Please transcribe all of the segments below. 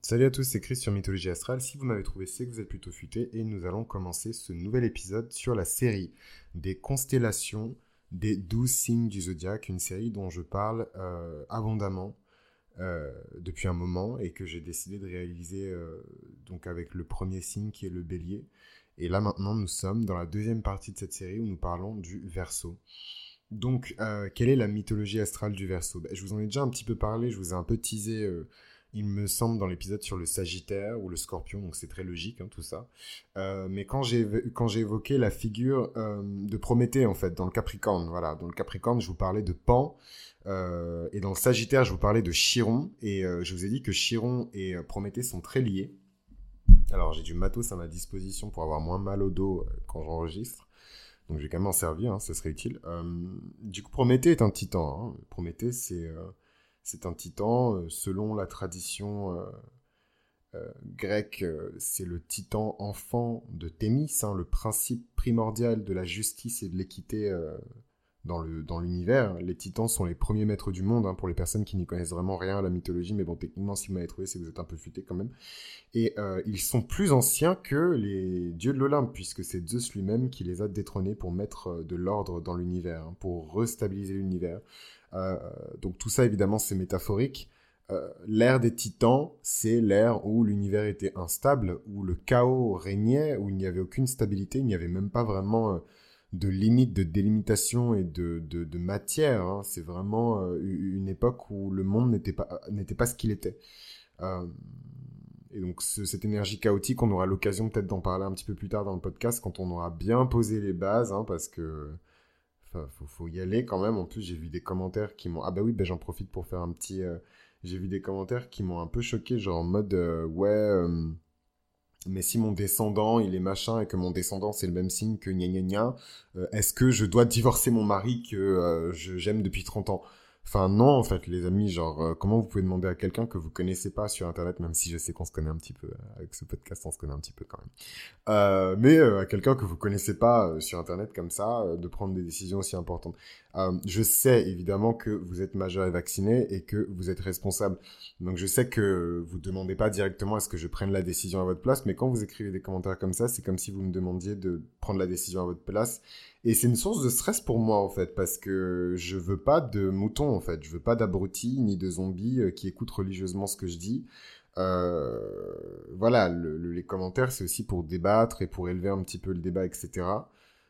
Salut à tous, c'est Chris sur Mythologie Astrale. Si vous m'avez trouvé, c'est que vous êtes plutôt futé et nous allons commencer ce nouvel épisode sur la série des constellations des douze signes du zodiaque, une série dont je parle euh, abondamment euh, depuis un moment et que j'ai décidé de réaliser euh, donc avec le premier signe qui est le bélier. Et là maintenant, nous sommes dans la deuxième partie de cette série où nous parlons du verso. Donc, quelle est la mythologie astrale du verso ben, Je vous en ai déjà un petit peu parlé, je vous ai un peu teasé il me semble, dans l'épisode sur le Sagittaire ou le Scorpion, donc c'est très logique hein, tout ça. Euh, mais quand j'ai évoqué la figure euh, de Prométhée en fait dans le Capricorne, voilà, dans le Capricorne, je vous parlais de Pan, euh, et dans le Sagittaire, je vous parlais de Chiron, et je vous ai dit que Chiron et Prométhée sont très liés. Alors j'ai du matos à ma disposition pour avoir moins mal au dos quand j'enregistre. Donc je vais quand même en servir, hein, serait utile. du coup, Prométhée est un titan. Hein. Prométhée, c'est c'est un titan. Euh, selon la tradition euh, euh, grecque, c'est le titan enfant de Thémis, hein, le principe primordial de la justice et de l'équité dans l'univers. les titans sont les premiers maîtres du monde, hein, pour les personnes qui n'y connaissent vraiment rien à la mythologie, mais bon, techniquement, si vous m'avez trouvé, c'est que vous êtes un peu futé quand même. Et ils sont plus anciens que les dieux de l'Olympe, puisque c'est Zeus lui-même qui les a détrônés pour mettre de l'ordre dans l'univers, hein, pour restabiliser l'univers. Euh, donc tout ça, évidemment, c'est métaphorique. Euh, l'ère des titans, c'est l'ère où l'univers était instable, où le chaos régnait, où il n'y avait aucune stabilité, il n'y avait même pas vraiment euh, de limite, de délimitation et de, de, matière. Hein. C'est vraiment une époque où le monde n'était pas, n'était pas ce qu'il était. et donc cette énergie chaotique, on aura l'occasion peut-être d'en parler un petit peu plus tard dans le podcast quand on aura bien posé les bases, hein, parce que Enfin, faut, y aller quand même. En plus, j'ai vu des commentaires qui m'ont. Ah bah oui, ben j'en profite pour faire un petit. Euh, j'ai vu des commentaires qui m'ont un peu choqué, genre en mode euh, ouais. Euh, mais si mon descendant il est machin et que mon descendant c'est le même signe que gna gna gna, est-ce que je dois divorcer mon mari que j'aime depuis 30 ans? Enfin non, en fait, les amis, genre, euh, comment vous pouvez demander à quelqu'un que vous connaissez pas sur Internet, même si je sais qu'on se connaît un petit peu, euh, avec ce podcast, on se connaît un petit peu quand même. Euh, mais à quelqu'un que vous connaissez pas sur Internet comme ça, de prendre des décisions aussi importantes. je sais évidemment que vous êtes majeur et vacciné et que vous êtes responsable. Donc je sais que vous demandez pas directement à ce que je prenne la décision à votre place, mais quand vous écrivez des commentaires comme ça, c'est comme si vous me demandiez de prendre la décision à votre place et c'est une source de stress pour moi, en fait, parce que je veux pas de moutons, en fait. Je veux pas d'abrutis ni de zombies euh, qui écoutent religieusement ce que je dis. Euh, voilà, les commentaires, c'est aussi pour débattre et pour élever un petit peu le débat, etc.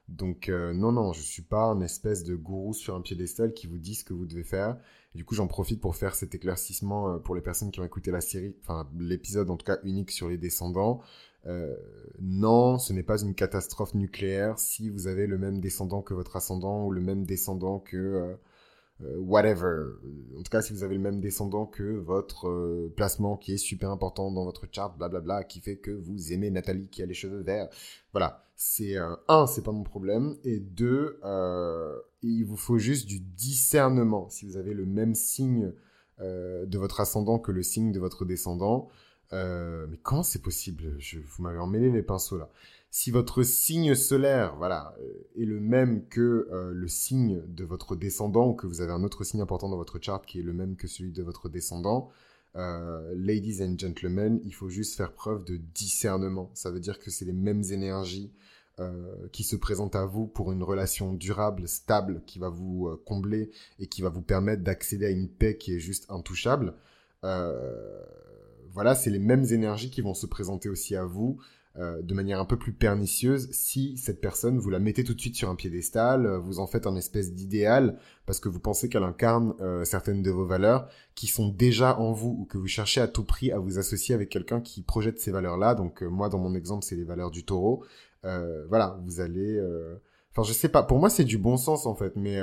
Donc, euh, non, non, je suis pas un espèce de gourou sur un piédestal qui vous dit ce que vous devez faire. du coup, j'en profite pour faire cet éclaircissement pour les personnes qui ont écouté la série, enfin, l'épisode en tout cas unique sur les descendants. Euh, non, ce n'est pas une catastrophe nucléaire si vous avez le même descendant que votre ascendant ou le même descendant que euh, euh, whatever. En tout cas, si vous avez le même descendant que votre placement qui est super important dans votre chart, blablabla, qui fait que vous aimez Nathalie qui a les cheveux verts. Voilà, c'est un, c'est pas mon problème, et deux, il vous faut juste du discernement. Si vous avez le même signe de votre ascendant que le signe de votre descendant, euh, mais comment c'est possible Je, Vous m'avez emmêlé les pinceaux là. Si votre signe solaire, voilà, euh, est le même que euh, le signe de votre descendant, ou que vous avez un autre signe important dans votre chart qui est le même que celui de votre descendant, ladies and gentlemen, il faut juste faire preuve de discernement. Ça veut dire que c'est les mêmes énergies qui se présentent à vous pour une relation durable, stable, qui va vous combler et qui va vous permettre d'accéder à une paix qui est juste intouchable. Euh, voilà, c'est les mêmes énergies qui vont se présenter aussi à vous euh, de manière un peu plus pernicieuse si cette personne, vous la mettez tout de suite sur un piédestal, euh, vous en faites un espèce d'idéal parce que vous pensez qu'elle incarne euh, certaines de vos valeurs qui sont déjà en vous ou que vous cherchez à tout prix à vous associer avec quelqu'un qui projette ces valeurs-là. Donc moi, dans mon exemple, c'est les valeurs du taureau. voilà, vous allez... Enfin, je sais pas, pour moi, c'est du bon sens en fait, mais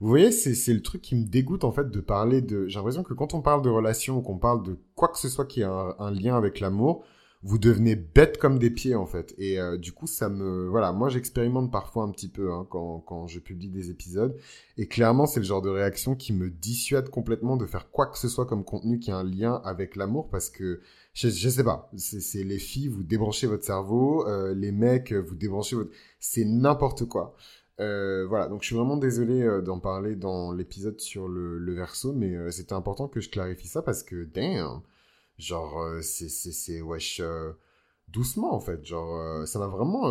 vous voyez, c'est le truc qui me dégoûte en fait de parler de. J'ai l'impression que quand on parle de relations ou qu'on parle de quoi que ce soit qui a un, lien avec l'amour, vous devenez bête comme des pieds en fait. Et euh, du coup, ça me. Voilà, moi j'expérimente parfois un petit peu hein, quand, quand je publie des épisodes. Et clairement, c'est le genre de réaction qui me dissuade complètement de faire quoi que ce soit comme contenu qui a un lien avec l'amour parce que je, je sais pas. C'est les filles, vous débranchez votre cerveau, euh, les mecs, vous débranchez votre. C'est n'importe quoi. Euh, voilà, donc je suis vraiment désolé euh, d'en parler dans l'épisode sur le, le, verso, mais euh, c'était important que je clarifie ça parce que, damn, Genre, euh, c'est, wesh, doucement, en fait. Genre, ça m'a vraiment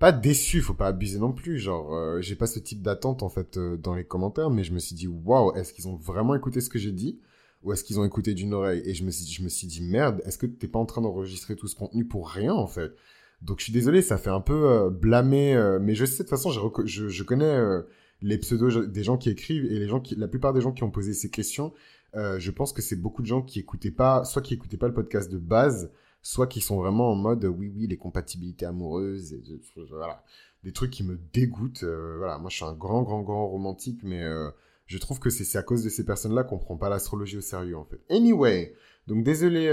pas déçu, faut pas abuser non plus. Genre, j'ai pas ce type d'attente, en fait, dans les commentaires, mais je me suis dit, waouh, est-ce qu'ils ont vraiment écouté ce que j'ai dit? Ou est-ce qu'ils ont écouté d'une oreille? Et je me, suis, je me suis dit, merde, est-ce que t'es pas en train d'enregistrer tout ce contenu pour rien, en fait? Donc, je suis désolé, ça fait un peu blâmer, mais je sais, de toute façon, je, connais les pseudos des gens qui écrivent et les gens qui, la plupart des gens qui ont posé ces questions, euh, je pense que c'est beaucoup de gens qui écoutaient pas, soit qui écoutaient pas le podcast de base, soit qui sont vraiment en mode oui oui les compatibilités amoureuses, et, voilà, des trucs qui me dégoûtent. Euh, voilà, moi je suis un grand grand grand romantique, mais euh, je trouve que c'est à cause de ces personnes-là qu'on prend pas l'astrologie au sérieux en fait. Anyway, donc désolé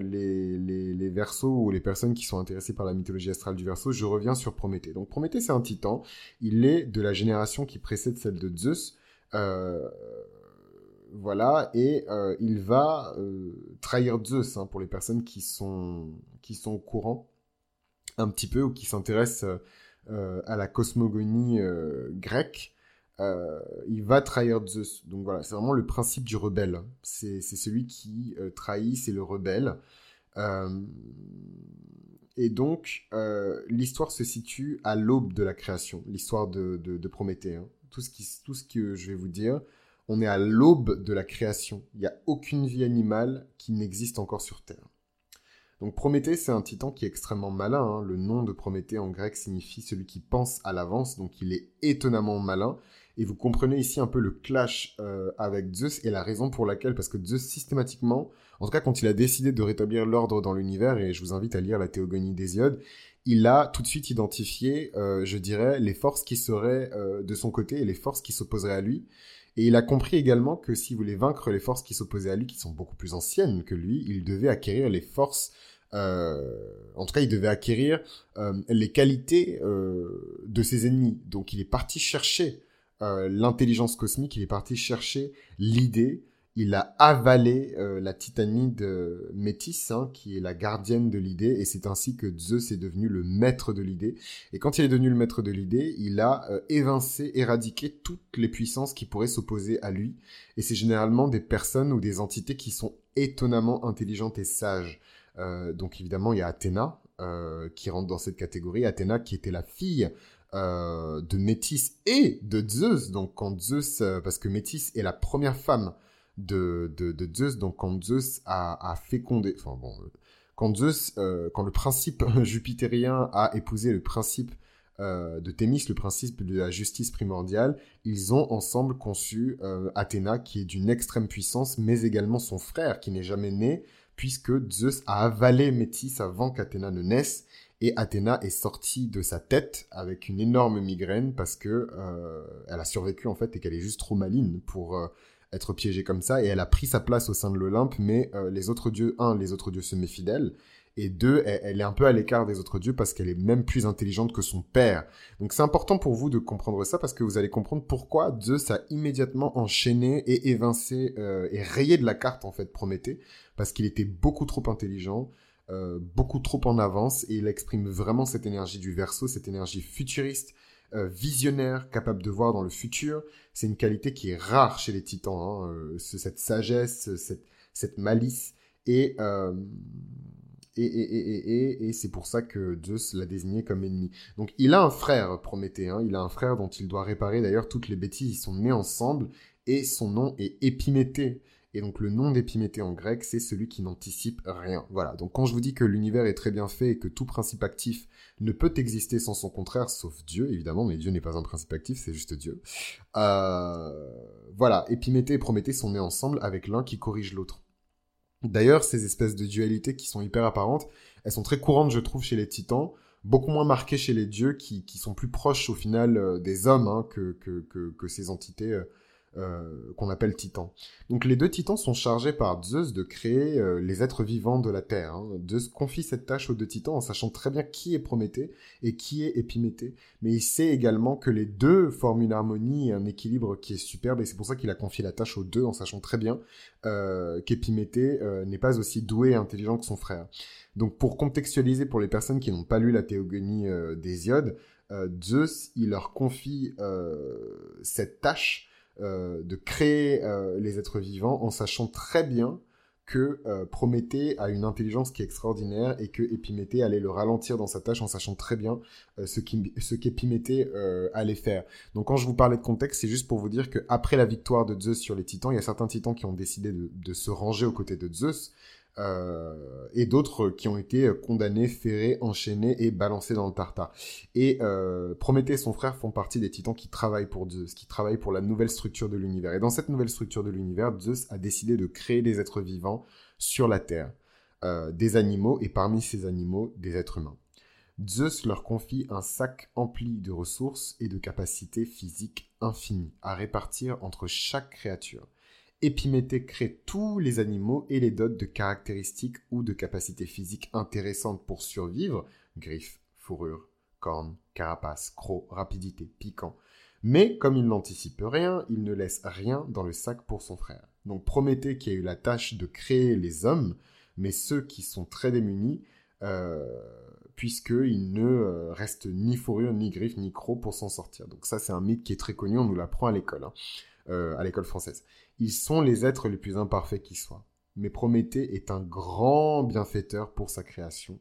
les, les, les versos ou les personnes qui sont intéressées par la mythologie astrale du verso, je reviens sur Prométhée. Donc Prométhée c'est un titan, il est de la génération qui précède celle de Zeus. Euh, voilà, et euh, il va euh, trahir Zeus hein, pour les personnes qui sont, qui sont au courant un petit peu ou qui s'intéressent euh, à la cosmogonie grecque. Il va trahir Zeus. Donc voilà, c'est vraiment le principe du rebelle. C'est celui qui trahit, c'est le rebelle. et donc, l'histoire se situe à l'aube de la création, l'histoire de, de, Prométhée. Hein. Tout, ce qui, tout ce que je vais vous dire, on est à l'aube de la création. Il n'y a aucune vie animale qui n'existe encore sur Terre. Donc Prométhée, c'est un titan qui est extrêmement malin. Hein. Le nom de Prométhée en grec signifie celui qui pense à l'avance, donc il est étonnamment malin. Et vous comprenez ici un peu le clash euh, avec Zeus et la raison pour laquelle, parce que Zeus systématiquement, en tout cas quand il a décidé de rétablir l'ordre dans l'univers, et je vous invite à lire la Théogonie d'Hésiode, il a tout de suite identifié, euh, je dirais, les forces qui seraient euh, de son côté et les forces qui s'opposeraient à lui. Et il a compris également que s'il voulait vaincre les forces qui s'opposaient à lui, qui sont beaucoup plus anciennes que lui, il devait acquérir les forces euh, en tout cas, il devait acquérir les qualités de ses ennemis. Donc, il est parti chercher l'intelligence cosmique, il est parti chercher l'idée il a avalé euh, la titanide Métis, hein, qui est la gardienne de l'idée, et c'est ainsi que Zeus est devenu le maître de l'idée. Et quand il est devenu le maître de l'idée, il a euh, évincé, éradiqué toutes les puissances qui pourraient s'opposer à lui. Et c'est généralement des personnes ou des entités qui sont étonnamment intelligentes et sages. Euh, donc évidemment, il y a Athéna qui rentre dans cette catégorie. Athéna qui était la fille de Métis et de Zeus. Donc quand Zeus, parce que Métis est la première femme de, de, Zeus. Donc quand Zeus a, fécondé, enfin bon, euh, quand Zeus, euh, quand le principe jupitérien a épousé le principe euh, de Thémis, le principe de la justice primordiale, ils ont ensemble conçu Athéna, qui est d'une extrême puissance, mais également son frère, qui n'est jamais né, puisque Zeus a avalé Métis avant qu'Athéna ne naisse, et Athéna est sortie de sa tête avec une énorme migraine parce que elle a survécu en fait et qu'elle est juste trop maligne pour être piégée comme ça, et elle a pris sa place au sein de l'Olympe, mais euh, les autres dieux, un, les autres dieux se méfient d'elle, et deux, elle, est un peu à l'écart des autres dieux parce qu'elle est même plus intelligente que son père. Donc c'est important pour vous de comprendre ça parce que vous allez comprendre pourquoi Zeus a immédiatement enchaîné et évincé euh, et rayé de la carte en fait Prométhée, parce qu'il était beaucoup trop intelligent, euh, beaucoup trop en avance, et il exprime vraiment cette énergie du verso, cette énergie futuriste, euh, visionnaire, capable de voir dans le futur. C'est une qualité qui est rare chez les titans, hein, euh, cette sagesse, cette, malice. Et, c'est pour ça que Zeus l'a désigné comme ennemi. Donc il a un frère, Prométhée, hein, il a un frère dont il doit réparer d'ailleurs toutes les bêtises, ils sont nés ensemble, et son nom est Épiméthée. Et donc le nom d'Épiméthée en grec, c'est celui qui n'anticipe rien. Voilà, donc quand je vous dis que l'univers est très bien fait et que tout principe actif ne peut exister sans son contraire, sauf Dieu, évidemment, mais Dieu n'est pas un principe actif, c'est juste Dieu. Euh, voilà, Épiméthée et Prométhée sont nés ensemble avec l'un qui corrige l'autre. D'ailleurs, ces espèces de dualités qui sont hyper apparentes, elles sont très courantes, je trouve, chez les titans, beaucoup moins marquées chez les dieux, qui, sont plus proches au final euh, des hommes hein, que, ces entités euh, euh, qu'on appelle titans. Donc les deux titans sont chargés par Zeus de créer euh, les êtres vivants de la Terre. Hein. Zeus confie cette tâche aux deux titans en sachant très bien qui est Prométhée et qui est Épiméthée. Mais il sait également que les deux forment une harmonie et un équilibre qui est superbe et c'est pour ça qu'il a confié la tâche aux deux en sachant très bien euh, qu'Épiméthée n'est pas aussi doué et intelligent que son frère. Donc pour contextualiser pour les personnes qui n'ont pas lu la théogonie d'Hésiode, Zeus, il leur confie cette tâche de créer euh, les êtres vivants en sachant très bien que euh, Prométhée a une intelligence qui est extraordinaire et que Épiméthée allait le ralentir dans sa tâche en sachant très bien euh, ce qu'Épiméthée euh, allait faire. Donc quand je vous parlais de contexte, c'est juste pour vous dire qu'après la victoire de Zeus sur les titans, il y a certains titans qui ont décidé de se ranger aux côtés de Zeus, euh, et d'autres qui ont été condamnés, ferrés, enchaînés et balancés dans le tartare. Et euh, Prométhée et son frère font partie des titans qui travaillent pour Zeus, qui travaillent pour la nouvelle structure de l'univers. Et dans cette nouvelle structure de l'univers, Zeus a décidé de créer des êtres vivants sur la Terre, euh, des animaux, et parmi ces animaux, des êtres humains. Zeus leur confie un sac empli de ressources et de capacités physiques infinies à répartir entre chaque créature. Épiméthée crée tous les animaux et les dote de caractéristiques ou de capacités physiques intéressantes pour survivre, griffes, fourrure, cornes, carapace, crocs, rapidité, piquant. Mais comme il n'anticipe rien, il ne laisse rien dans le sac pour son frère. Donc Prométhée qui a eu la tâche de créer les hommes, mais ceux qui sont très démunis, euh, puisqu'il ne euh, reste ni fourrure, ni griffes, ni crocs pour s'en sortir. Donc ça c'est un mythe qui est très connu, on nous l'apprend à l'école, hein, euh, à l'école française. Ils sont les êtres les plus imparfaits qui soient. Mais Prométhée est un grand bienfaiteur pour sa création.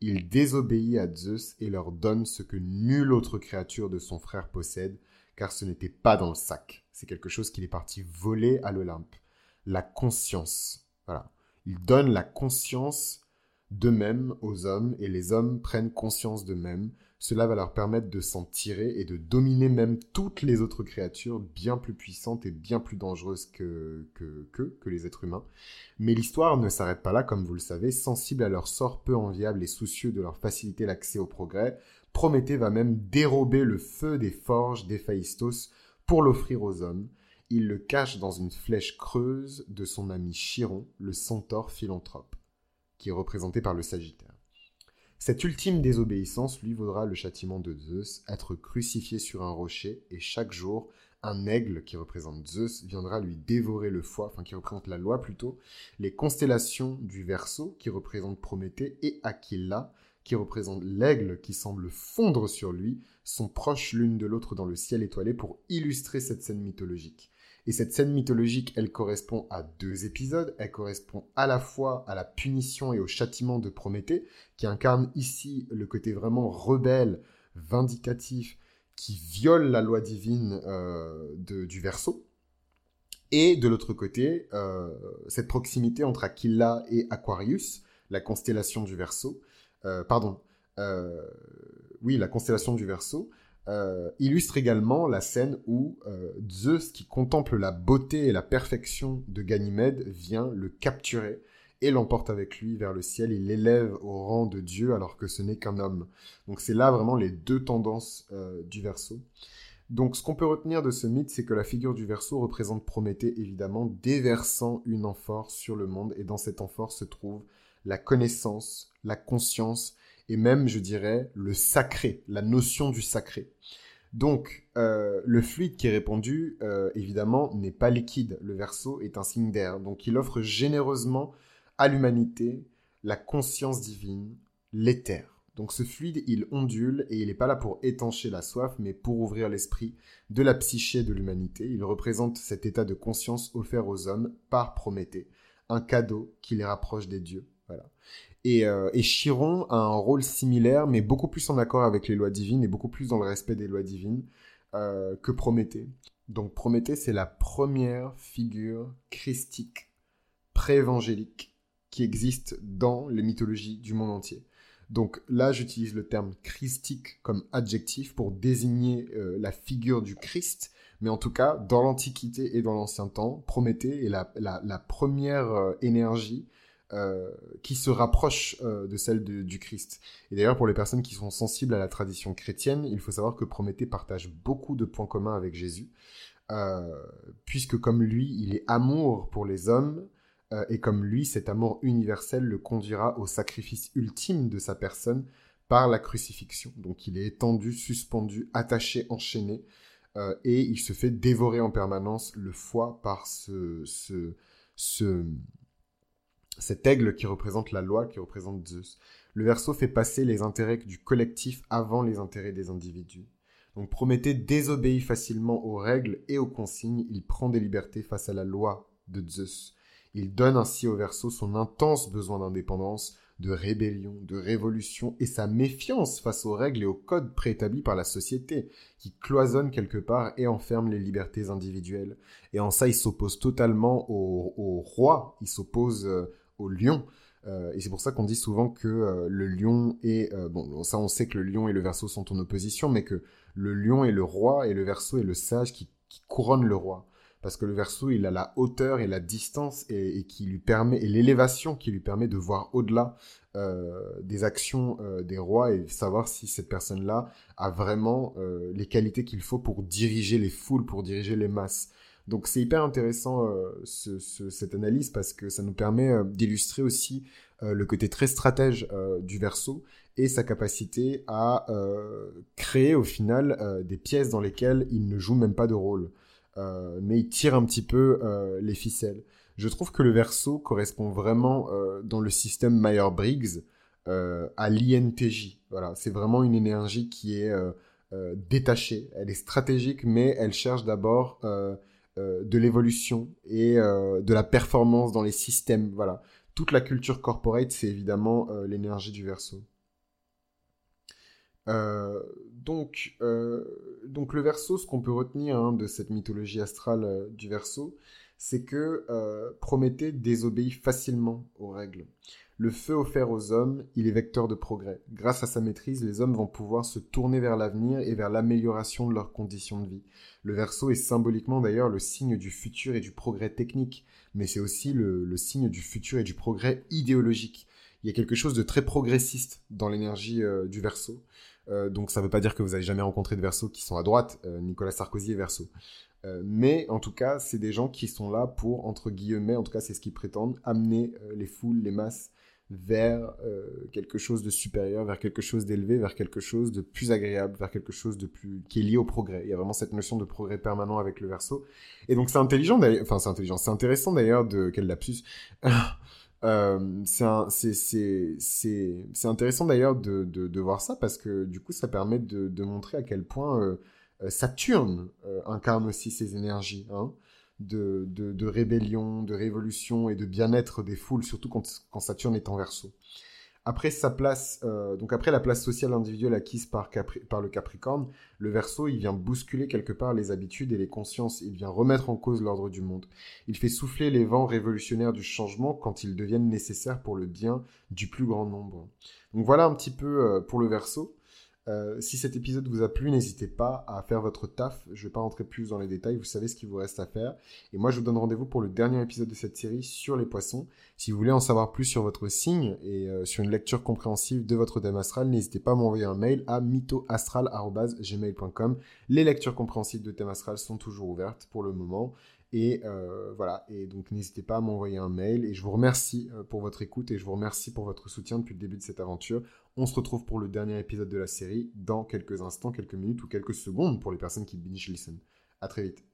Il désobéit à Zeus et leur donne ce que nulle autre créature de son frère possède, car ce n'était pas dans le sac. C'est quelque chose qu'il est parti voler à l'Olympe. La conscience. Voilà. Il donne la conscience d'eux-mêmes aux hommes et les hommes prennent conscience d'eux-mêmes. Cela va leur permettre de s'en tirer et de dominer même toutes les autres créatures bien plus puissantes et bien plus dangereuses que, que, que, que les êtres humains. Mais l'histoire ne s'arrête pas là, comme vous le savez, sensible à leur sort peu enviable et soucieux de leur faciliter l'accès au progrès. Prométhée va même dérober le feu des forges d'Héphaïstos pour l'offrir aux hommes. Il le cache dans une flèche creuse de son ami Chiron, le centaure philanthrope qui est représenté par le Sagittaire. Cette ultime désobéissance lui vaudra le châtiment de Zeus, être crucifié sur un rocher, et chaque jour, un aigle qui représente Zeus viendra lui dévorer le foie, enfin qui représente la loi plutôt, les constellations du Verseau qui représente Prométhée et Aquila qui représente l'aigle qui semble fondre sur lui, sont proches l'une de l'autre dans le ciel étoilé pour illustrer cette scène mythologique. Et cette scène mythologique, elle correspond à deux épisodes. Elle correspond à la fois à la punition et au châtiment de Prométhée, qui incarne ici le côté vraiment rebelle, vindicatif, qui viole la loi divine euh, du Verseau. Et de l'autre côté, euh, cette proximité entre Aquila et Aquarius, la constellation du Verseau. Euh, pardon. oui, la constellation du Verseau, euh, illustre également la scène où euh, Zeus, qui contemple la beauté et la perfection de Ganymède, vient le capturer et l'emporte avec lui vers le ciel. Il l'élève au rang de Dieu alors que ce n'est qu'un homme. Donc c'est là vraiment les deux tendances euh, du verso. Donc ce qu'on peut retenir de ce mythe, c'est que la figure du verso représente Prométhée évidemment déversant une amphore sur le monde et dans cette amphore se trouve la connaissance, la conscience et même, je dirais, le sacré, la notion du sacré. Donc, euh, le fluide qui est répandu, euh, évidemment, n'est pas liquide. Le verso est un signe d'air. Donc, il offre généreusement à l'humanité la conscience divine, l'éther. Donc, ce fluide, il ondule et il n'est pas là pour étancher la soif, mais pour ouvrir l'esprit de la psyché de l'humanité. Il représente cet état de conscience offert aux hommes par Prométhée, un cadeau qui les rapproche des dieux. Voilà. Euh, et, Chiron a un rôle similaire, mais beaucoup plus en accord avec les lois divines et beaucoup plus dans le respect des lois divines euh, que Prométhée. Donc Prométhée, c'est la première figure christique, pré-évangélique, qui existe dans les mythologies du monde entier. Donc là, j'utilise le terme christique comme adjectif pour désigner euh, la figure du Christ, mais en tout cas, dans l'Antiquité et dans l'Ancien Temps, Prométhée est la première énergie euh, qui se rapproche euh, de celle du Christ. Et d'ailleurs, pour les personnes qui sont sensibles à la tradition chrétienne, il faut savoir que Prométhée partage beaucoup de points communs avec Jésus, euh, puisque comme lui, il est amour pour les hommes, et comme lui, cet amour universel le conduira au sacrifice ultime de sa personne par la crucifixion. Donc il est étendu, suspendu, attaché, enchaîné, et il se fait dévorer en permanence le foie par ce, ce, ce cet aigle qui représente la loi, qui représente Zeus. Le verso fait passer les intérêts du collectif avant les intérêts des individus. Donc Prométhée désobéit facilement aux règles et aux consignes, il prend des libertés face à la loi de Zeus. Il donne ainsi au Verseau son intense besoin d'indépendance, de rébellion, de révolution et sa méfiance face aux règles et aux codes préétablis par la société, qui cloisonnent quelque part et enferment les libertés individuelles. Et en ça, il s'oppose totalement au, roi, il s'oppose euh, au lion. Euh, et c'est pour ça qu'on dit souvent que euh, le lion et bon ça on sait que le lion et le verso sont en opposition, mais que le lion est le roi et le verso est le sage qui, qui couronne le roi parce que le verso, il a la hauteur et la distance et, qui lui permet et l'élévation qui lui permet de voir au-delà euh, des actions euh, des rois et savoir si cette personne-là a vraiment euh, les qualités qu'il faut pour diriger les foules, pour diriger les masses. Donc c'est hyper intéressant cette analyse parce que ça nous permet d'illustrer aussi le côté très stratège du verso et sa capacité à créer au final des pièces dans lesquelles il ne joue même pas de rôle. Euh, mais il tire un petit peu euh, les ficelles. Je trouve que le verso correspond vraiment euh, dans le système Meyer-Briggs à l'INTJ. Voilà, c'est vraiment une énergie qui est détachée. Elle est stratégique, mais elle cherche d'abord de l'évolution et de la performance dans les systèmes. Voilà, toute la culture corporate, c'est évidemment l'énergie du verso. Euh, donc, euh, donc le verso, ce qu'on peut retenir hein, de cette mythologie astrale euh, du verso, c'est que Prométhée désobéit facilement aux règles. Le feu offert aux hommes, il est vecteur de progrès. Grâce à sa maîtrise, les hommes vont pouvoir se tourner vers l'avenir et vers l'amélioration de leurs conditions de vie. Le verso est symboliquement d'ailleurs le signe du futur et du progrès technique, mais c'est aussi le, signe du futur et du progrès idéologique. Il y a quelque chose de très progressiste dans l'énergie du verso. Euh, donc ça ne veut pas dire que vous avez jamais rencontré de versos qui sont à droite. Euh, Nicolas Sarkozy est verso. Euh, mais en tout cas, c'est des gens qui sont là pour, entre guillemets, en tout cas c'est ce qu'ils prétendent, amener les foules, les masses vers quelque chose de supérieur, vers quelque chose d'élevé, vers quelque chose de plus agréable, vers quelque chose de plus qui est lié au progrès. Il y a vraiment cette notion de progrès permanent avec le verso. Et donc c'est intelligent d'ailleurs, enfin c'est intelligent, c'est intéressant d'ailleurs de quel lapsus. Euh, c'est intéressant d'ailleurs de, voir ça parce que du coup ça permet de, de montrer à quel point euh, euh, Saturne incarne aussi ces énergies hein, de, de, rébellion, de révolution et de bien-être des foules, surtout quand, quand Saturne est en verso. Après sa place, euh, donc après la place sociale individuelle acquise par, par le Capricorne, le Verseau, il vient bousculer quelque part les habitudes et les consciences. Il vient remettre en cause l'ordre du monde. Il fait souffler les vents révolutionnaires du changement quand ils deviennent nécessaires pour le bien du plus grand nombre. Donc voilà un petit peu euh, pour le Verseau. Euh, si cet épisode vous a plu, n'hésitez pas à faire votre taf. Je ne vais pas rentrer plus dans les détails, vous savez ce qu'il vous reste à faire. Et moi, je vous donne rendez-vous pour le dernier épisode de cette série sur les poissons. Si vous voulez en savoir plus sur votre signe et euh, sur une lecture compréhensive de votre thème astral, n'hésitez pas à m'envoyer un mail à mythoastral.gmail.com. Les lectures compréhensives de thème astral sont toujours ouvertes pour le moment. Et euh, voilà, et donc n'hésitez pas à m'envoyer un mail. Et je vous remercie pour votre écoute et je vous remercie pour votre soutien depuis le début de cette aventure. On se retrouve pour le dernier épisode de la série dans quelques instants, quelques minutes ou quelques secondes pour les personnes qui binge listen. À très vite.